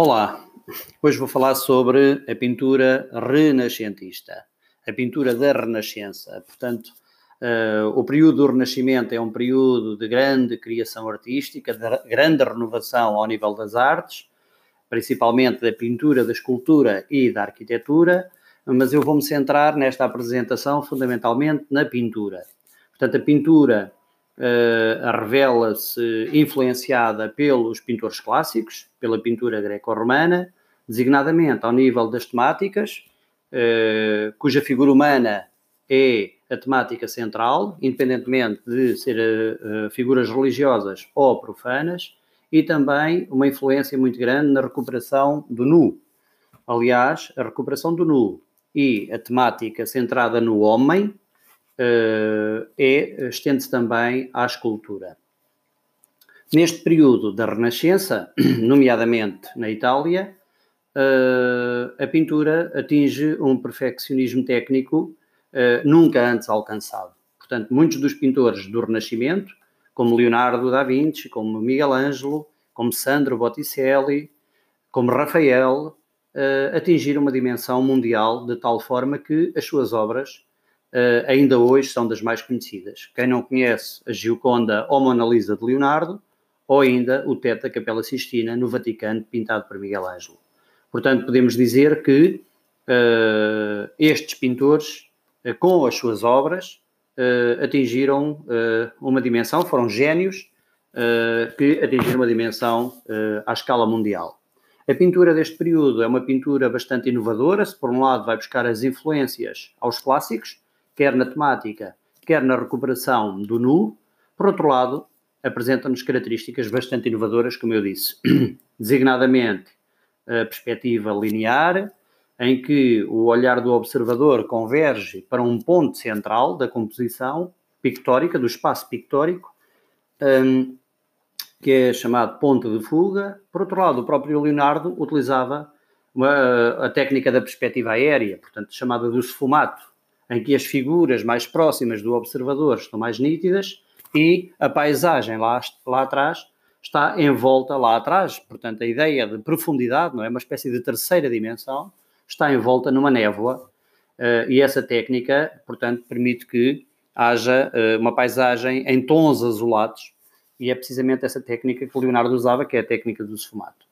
Olá, hoje vou falar sobre a pintura renascentista, a pintura da Renascença. Portanto, uh, o período do Renascimento é um período de grande criação artística, de grande renovação ao nível das artes, principalmente da pintura, da escultura e da arquitetura, mas eu vou-me centrar nesta apresentação fundamentalmente na pintura. Portanto, a pintura uh, revela-se influenciada pelos pintores clássicos, pela pintura greco-romana, designadamente ao nível das temáticas, uh, cuja figura humana é a temática central, independentemente de ser uh, figuras religiosas ou profanas, e também uma influência muito grande na recuperação do nu. Aliás, a recuperação do nu e a temática centrada no homem é, estende-se também à escultura. Neste período da Renascença, nomeadamente na Itália, uh, a pintura atinge um perfeccionismo técnico uh, nunca antes alcançado. Portanto, muitos dos pintores do Renascimento, como Leonardo da Vinci, como Miguel Ângelo, como Sandro Botticelli, como Rafael, atingiram uma dimensão mundial de tal forma que as suas obras uh, ainda hoje são das mais conhecidas. Quem não conhece a Gioconda ou Mona Lisa de Leonardo, ou ainda o teto da Capela Sistina no Vaticano, pintado por Miguel Ângelo. Portanto, podemos dizer que uh, estes pintores, uh, com as suas obras, atingiram uma dimensão, foram gênios que atingiram uma dimensão à escala mundial. A pintura deste período é uma pintura bastante inovadora, se por um lado vai buscar as influências aos clássicos, quer na temática, quer na recuperação do nu. Por outro lado, apresenta-nos características bastante inovadoras, como eu disse, designadamente a perspectiva linear, em que o olhar do observador converge para um ponto central da composição pictórica, do espaço pictórico, um, que é chamado ponto de fuga. Por outro lado, o próprio Leonardo utilizava uma, a técnica da perspectiva aérea, portanto, chamada do sfumato, em que as figuras mais próximas do observador estão mais nítidas e a paisagem lá, lá atrás está envolta lá atrás. Portanto, a ideia de profundidade, não é? Uma espécie de terceira dimensão, está envolta numa névoa uh, e essa técnica, portanto, permite que haja uh, uma paisagem em tons azulados e é precisamente essa técnica que o Leonardo usava, que é a técnica do esfumato.